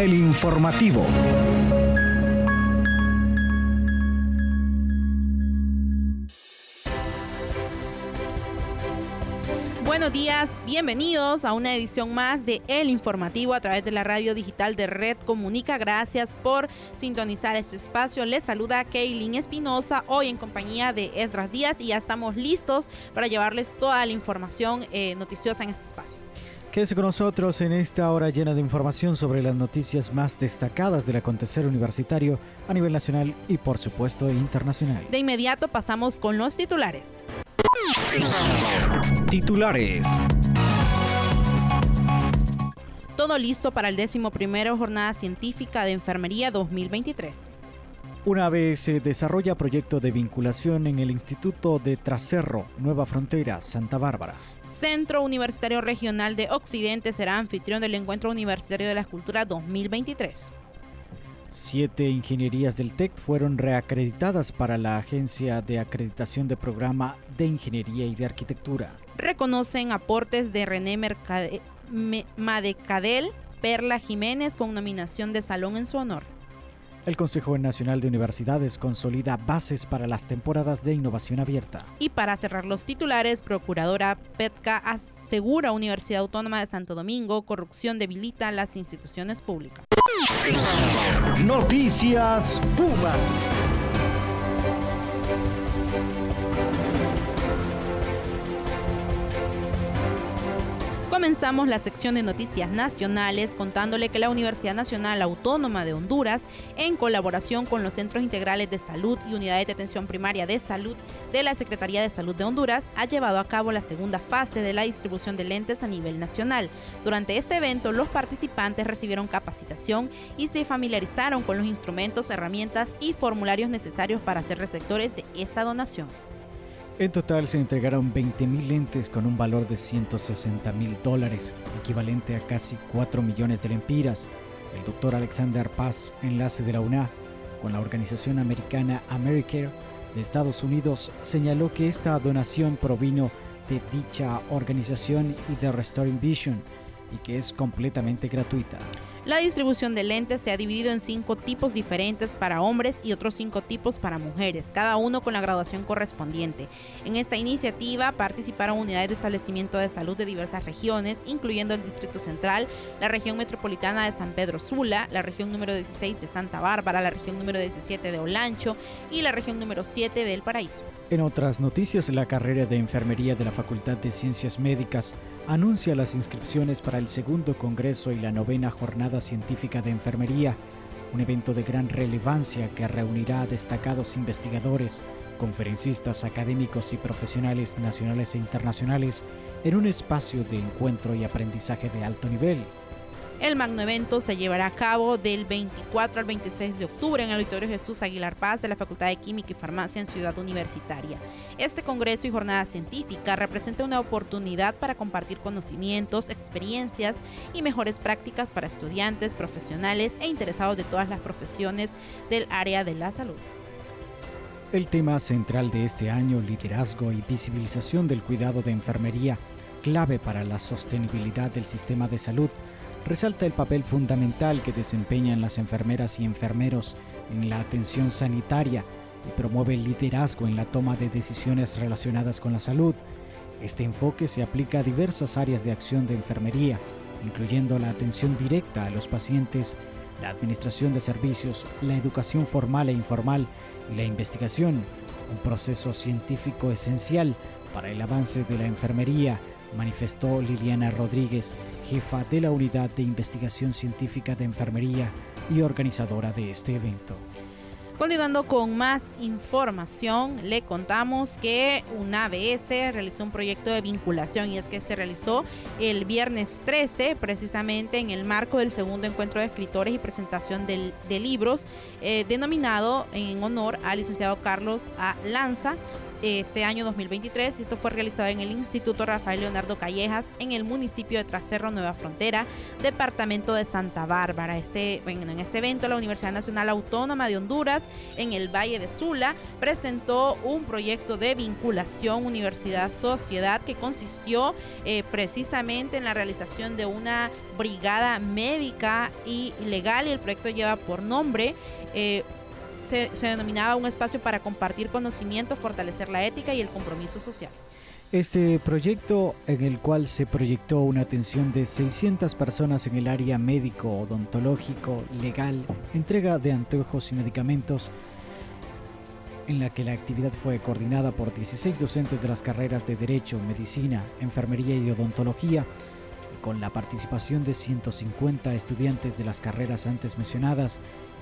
El informativo. Buenos días, bienvenidos a una edición más de El Informativo a través de la radio digital de Red Comunica. Gracias por sintonizar este espacio. Les saluda Kaylin Espinosa, hoy en compañía de Esdras Díaz y ya estamos listos para llevarles toda la información eh, noticiosa en este espacio. Quédese con nosotros en esta hora llena de información sobre las noticias más destacadas del acontecer universitario a nivel nacional y por supuesto internacional. De inmediato pasamos con los titulares. Titulares. Todo listo para el décimo primero Jornada Científica de Enfermería 2023. Una vez se desarrolla proyecto de vinculación en el Instituto de Tracerro, Nueva Frontera, Santa Bárbara. Centro Universitario Regional de Occidente será anfitrión del Encuentro Universitario de la Escultura 2023. Siete ingenierías del TEC fueron reacreditadas para la Agencia de Acreditación de Programa de Ingeniería y de Arquitectura. Reconocen aportes de René Mercade Madecadel Perla Jiménez con nominación de salón en su honor. El Consejo Nacional de Universidades consolida bases para las temporadas de innovación abierta. Y para cerrar los titulares, Procuradora Petka asegura Universidad Autónoma de Santo Domingo, corrupción debilita las instituciones públicas. Noticias Puma. Comenzamos la sección de noticias nacionales contándole que la Universidad Nacional Autónoma de Honduras, en colaboración con los Centros Integrales de Salud y Unidades de Atención Primaria de Salud de la Secretaría de Salud de Honduras, ha llevado a cabo la segunda fase de la distribución de lentes a nivel nacional. Durante este evento, los participantes recibieron capacitación y se familiarizaron con los instrumentos, herramientas y formularios necesarios para ser receptores de esta donación. En total se entregaron 20.000 lentes con un valor de 160 mil dólares, equivalente a casi 4 millones de lempiras. El doctor Alexander Paz, enlace de la UNA, con la organización americana Americare de Estados Unidos, señaló que esta donación provino de dicha organización y de Restoring Vision y que es completamente gratuita. La distribución de lentes se ha dividido en cinco tipos diferentes para hombres y otros cinco tipos para mujeres, cada uno con la graduación correspondiente. En esta iniciativa participaron unidades de establecimiento de salud de diversas regiones, incluyendo el Distrito Central, la región metropolitana de San Pedro Sula, la región número 16 de Santa Bárbara, la región número 17 de Olancho y la región número 7 del Paraíso. En otras noticias, la carrera de enfermería de la Facultad de Ciencias Médicas anuncia las inscripciones para el segundo Congreso y la novena Jornada Científica de Enfermería, un evento de gran relevancia que reunirá a destacados investigadores, conferencistas académicos y profesionales nacionales e internacionales en un espacio de encuentro y aprendizaje de alto nivel. El magno evento se llevará a cabo del 24 al 26 de octubre en el Auditorio Jesús Aguilar Paz de la Facultad de Química y Farmacia en Ciudad Universitaria. Este congreso y jornada científica representa una oportunidad para compartir conocimientos, experiencias y mejores prácticas para estudiantes, profesionales e interesados de todas las profesiones del área de la salud. El tema central de este año, liderazgo y visibilización del cuidado de enfermería, clave para la sostenibilidad del sistema de salud, resalta el papel fundamental que desempeñan las enfermeras y enfermeros en la atención sanitaria y promueve el liderazgo en la toma de decisiones relacionadas con la salud. Este enfoque se aplica a diversas áreas de acción de enfermería, incluyendo la atención directa a los pacientes, la administración de servicios, la educación formal e informal y la investigación, un proceso científico esencial para el avance de la enfermería, manifestó Liliana Rodríguez, jefa de la Unidad de Investigación Científica de Enfermería y organizadora de este evento. Continuando con más información, le contamos que una ABS realizó un proyecto de vinculación y es que se realizó el viernes 13, precisamente en el marco del segundo encuentro de escritores y presentación de, libros, eh, denominado en honor al licenciado Carlos A. Lanza, este año 2023 y esto fue realizado en el Instituto Rafael Leonardo Callejas en el municipio de Tracerro, Nueva Frontera, departamento de Santa Bárbara. Este, bueno, en este evento la Universidad Nacional Autónoma de Honduras en el Valle de Sula presentó un proyecto de vinculación universidad-sociedad que consistió eh, precisamente en la realización de una brigada médica y legal y el proyecto lleva por nombre eh, se, denominaba un espacio para compartir conocimiento, fortalecer la ética y el compromiso social. Este proyecto, en el cual se proyectó una atención de 600 personas en el área médico, odontológico, legal, entrega de anteojos y medicamentos, en la que la actividad fue coordinada por 16 docentes de las carreras de Derecho, Medicina, Enfermería y Odontología, con la participación de 150 estudiantes de las carreras antes mencionadas,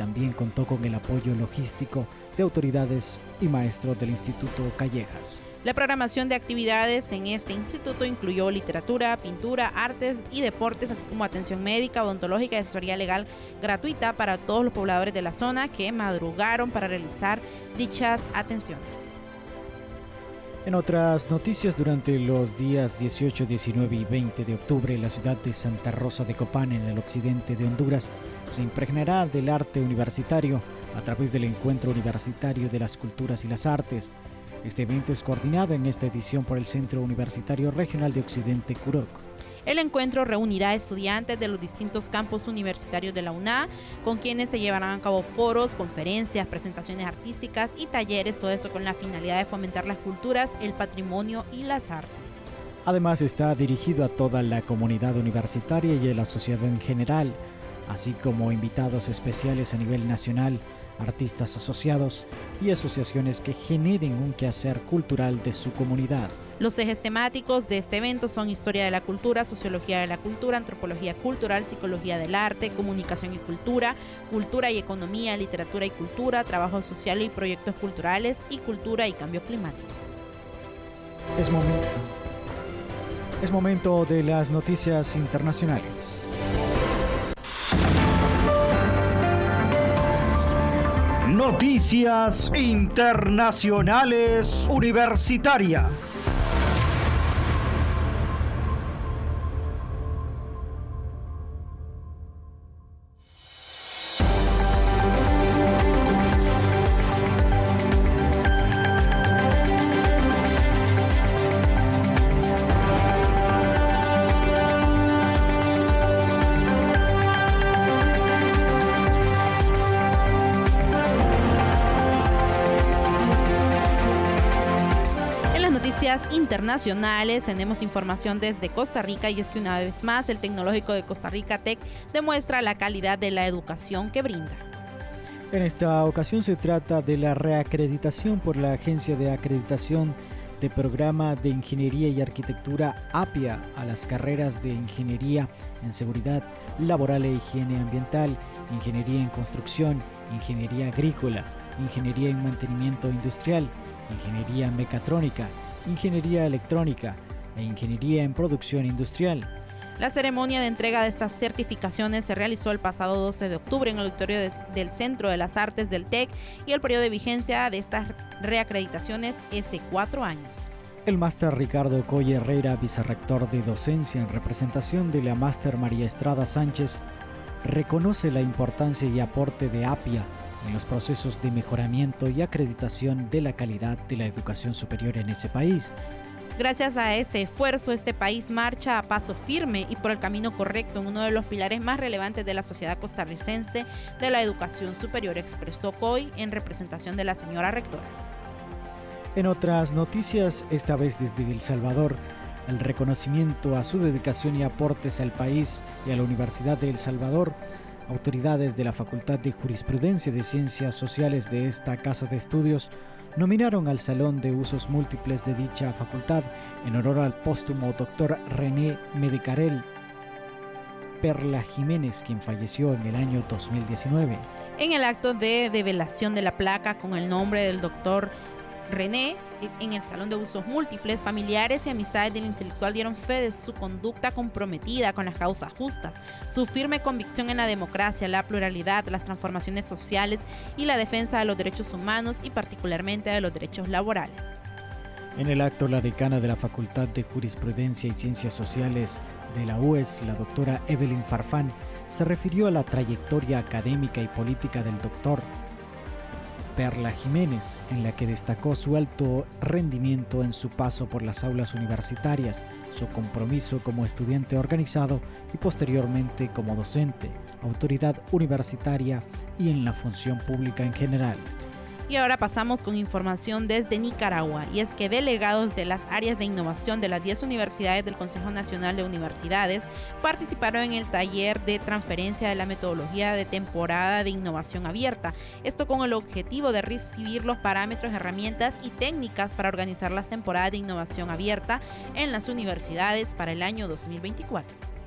también contó con el apoyo logístico de autoridades y maestros del Instituto Callejas. La programación de actividades en este instituto incluyó literatura, pintura, artes y deportes, así como atención médica, odontológica y asesoría legal gratuita para todos los pobladores de la zona que madrugaron para realizar dichas atenciones. En otras noticias, durante los días 18, 19 y 20 de octubre, la ciudad de Santa Rosa de Copán, en el occidente de Honduras, se impregnará del arte universitario a través del Encuentro Universitario de las Culturas y las Artes. Este evento es coordinado en esta edición por el Centro Universitario Regional de Occidente Curoc. El encuentro reunirá estudiantes de los distintos campos universitarios de la UNA, con quienes se llevarán a cabo foros, conferencias, presentaciones artísticas y talleres, todo esto con la finalidad de fomentar las culturas, el patrimonio y las artes. Además está dirigido a toda la comunidad universitaria y a la sociedad en general, así como invitados especiales a nivel nacional, artistas asociados y asociaciones que generen un quehacer cultural de su comunidad. Los ejes temáticos de este evento son historia de la cultura, sociología de la cultura, antropología cultural, psicología del arte, comunicación y cultura, cultura y economía, literatura y cultura, trabajo social y proyectos culturales y cultura y cambio climático. Es momento, es momento de las noticias internacionales. Noticias Internacionales Universitarias. Internacionales tenemos información desde Costa Rica y es que una vez más el Tecnológico de Costa Rica Tech demuestra la calidad de la educación que brinda. En esta ocasión se trata de la reacreditación por la Agencia de Acreditación de Programa de Ingeniería y Arquitectura APIA a las carreras de Ingeniería en Seguridad Laboral e Higiene Ambiental, Ingeniería en Construcción, Ingeniería Agrícola, Ingeniería en Mantenimiento Industrial, Ingeniería Mecatrónica, Ingeniería Electrónica e Ingeniería en Producción Industrial. La ceremonia de entrega de estas certificaciones se realizó el pasado 12 de octubre en el auditorio del Centro de las Artes del TEC y el periodo de vigencia de estas reacreditaciones es de cuatro años. El máster Ricardo Coy Herrera, vicerrector de docencia en representación de la máster María Estrada Sánchez, reconoce la importancia y aporte de APIA en los procesos de mejoramiento y acreditación de la calidad de la educación superior en ese país. Gracias a ese esfuerzo, este país marcha a paso firme y por el camino correcto en uno de los pilares más relevantes de la sociedad costarricense de la educación superior, expresó Coy en representación de la señora rectora. En otras noticias, esta vez desde El Salvador, el reconocimiento a su dedicación y aportes al país y a la Universidad de El Salvador Autoridades de la Facultad de Jurisprudencia de Ciencias Sociales de esta casa de estudios nominaron al Salón de Usos Múltiples de dicha facultad en honor al póstumo doctor René Medicarel Perla Jiménez, quien falleció en el año 2019. En el acto de develación de la placa con el nombre del doctor René, en el Salón de Usos Múltiples, familiares y amistades del intelectual dieron fe de su conducta comprometida con las causas justas, su firme convicción en la democracia, la pluralidad, las transformaciones sociales y la defensa de los derechos humanos y particularmente de los derechos laborales. En el acto, la decana de la Facultad de Jurisprudencia y Ciencias Sociales de la UES, la doctora Evelyn Farfán, se refirió a la trayectoria académica y política del doctor Perla Jiménez, en la que destacó su alto rendimiento en su paso por las aulas universitarias, su compromiso como estudiante organizado y posteriormente como docente, autoridad universitaria y en la función pública en general. Y ahora pasamos con información desde Nicaragua, y es que delegados de las áreas de innovación de las 10 universidades del Consejo Nacional de Universidades participaron en el taller de transferencia de la metodología de temporada de innovación abierta, esto con el objetivo de recibir los parámetros, herramientas y técnicas para organizar las temporadas de innovación abierta en las universidades para el año 2024.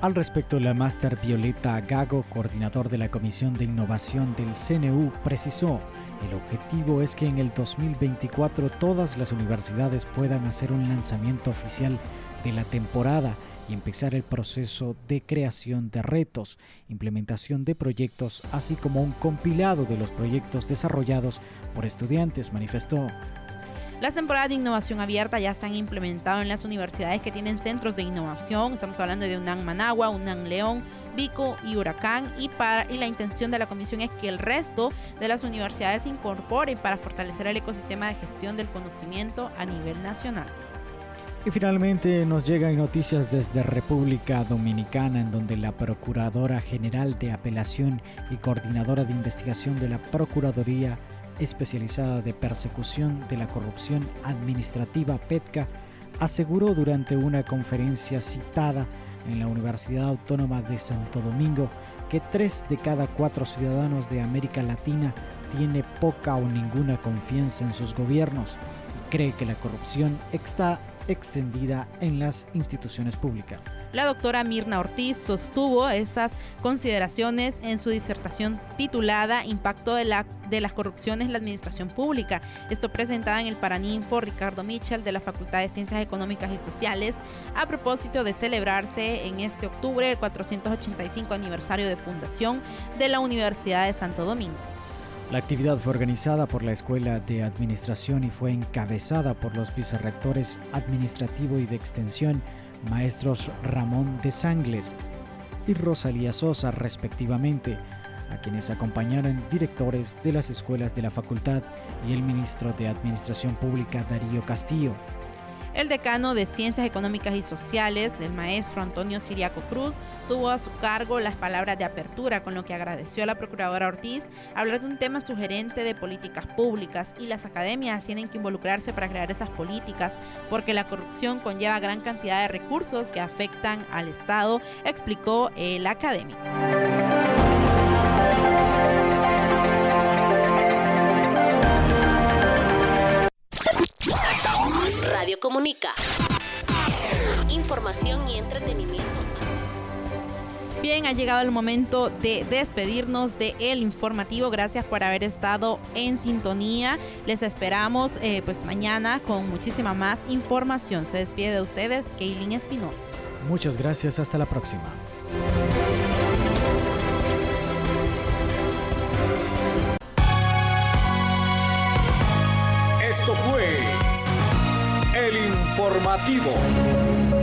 Al respecto, la máster Violeta Gago, coordinador de la Comisión de Innovación del CNU, precisó el objetivo es que en el 2024 todas las universidades puedan hacer un lanzamiento oficial de la temporada y empezar el proceso de creación de retos, implementación de proyectos, así como un compilado de los proyectos desarrollados por estudiantes, manifestó. Las temporadas de innovación abierta ya se han implementado en las universidades que tienen centros de innovación. Estamos hablando de UNAM Managua, UNAM León, Vico y Huracán. Y, para, y la intención de la comisión es que el resto de las universidades se incorporen para fortalecer el ecosistema de gestión del conocimiento a nivel nacional. Y finalmente nos llegan noticias desde República Dominicana en donde la Procuradora General de Apelación y Coordinadora de Investigación de la Procuraduría especializada de persecución de la corrupción administrativa PETCA, aseguró durante una conferencia citada en la Universidad Autónoma de Santo Domingo que tres de cada cuatro ciudadanos de América Latina tiene poca o ninguna confianza en sus gobiernos y cree que la corrupción está extendida en las instituciones públicas. La doctora Mirna Ortiz sostuvo esas consideraciones en su disertación titulada Impacto de, la, de las corrupciones en la administración pública. Esto presentada en el Paraninfo Ricardo Mitchell de la Facultad de Ciencias Económicas y Sociales a propósito de celebrarse en este octubre el 485 aniversario de fundación de la Universidad de Santo Domingo. La actividad fue organizada por la Escuela de Administración y fue encabezada por los vicerrectores administrativo y de extensión, maestros Ramón de Sangles y Rosalía Sosa, respectivamente, a quienes acompañaron directores de las escuelas de la facultad y el ministro de Administración Pública Darío Castillo. El decano de Ciencias Económicas y Sociales, el maestro Antonio Siriaco Cruz, tuvo a su cargo las palabras de apertura, con lo que agradeció a la procuradora Ortiz hablar de un tema sugerente de políticas públicas y las academias tienen que involucrarse para crear esas políticas, porque la corrupción conlleva gran cantidad de recursos que afectan al Estado, explicó el académico. Radio Comunica. Información y entretenimiento. Bien, ha llegado el momento de despedirnos de El Informativo. Gracias por haber estado en sintonía. Les esperamos eh, pues mañana con muchísima más información. Se despide de ustedes, Kaylin Espinosa. Muchas gracias, hasta la próxima. Informativo.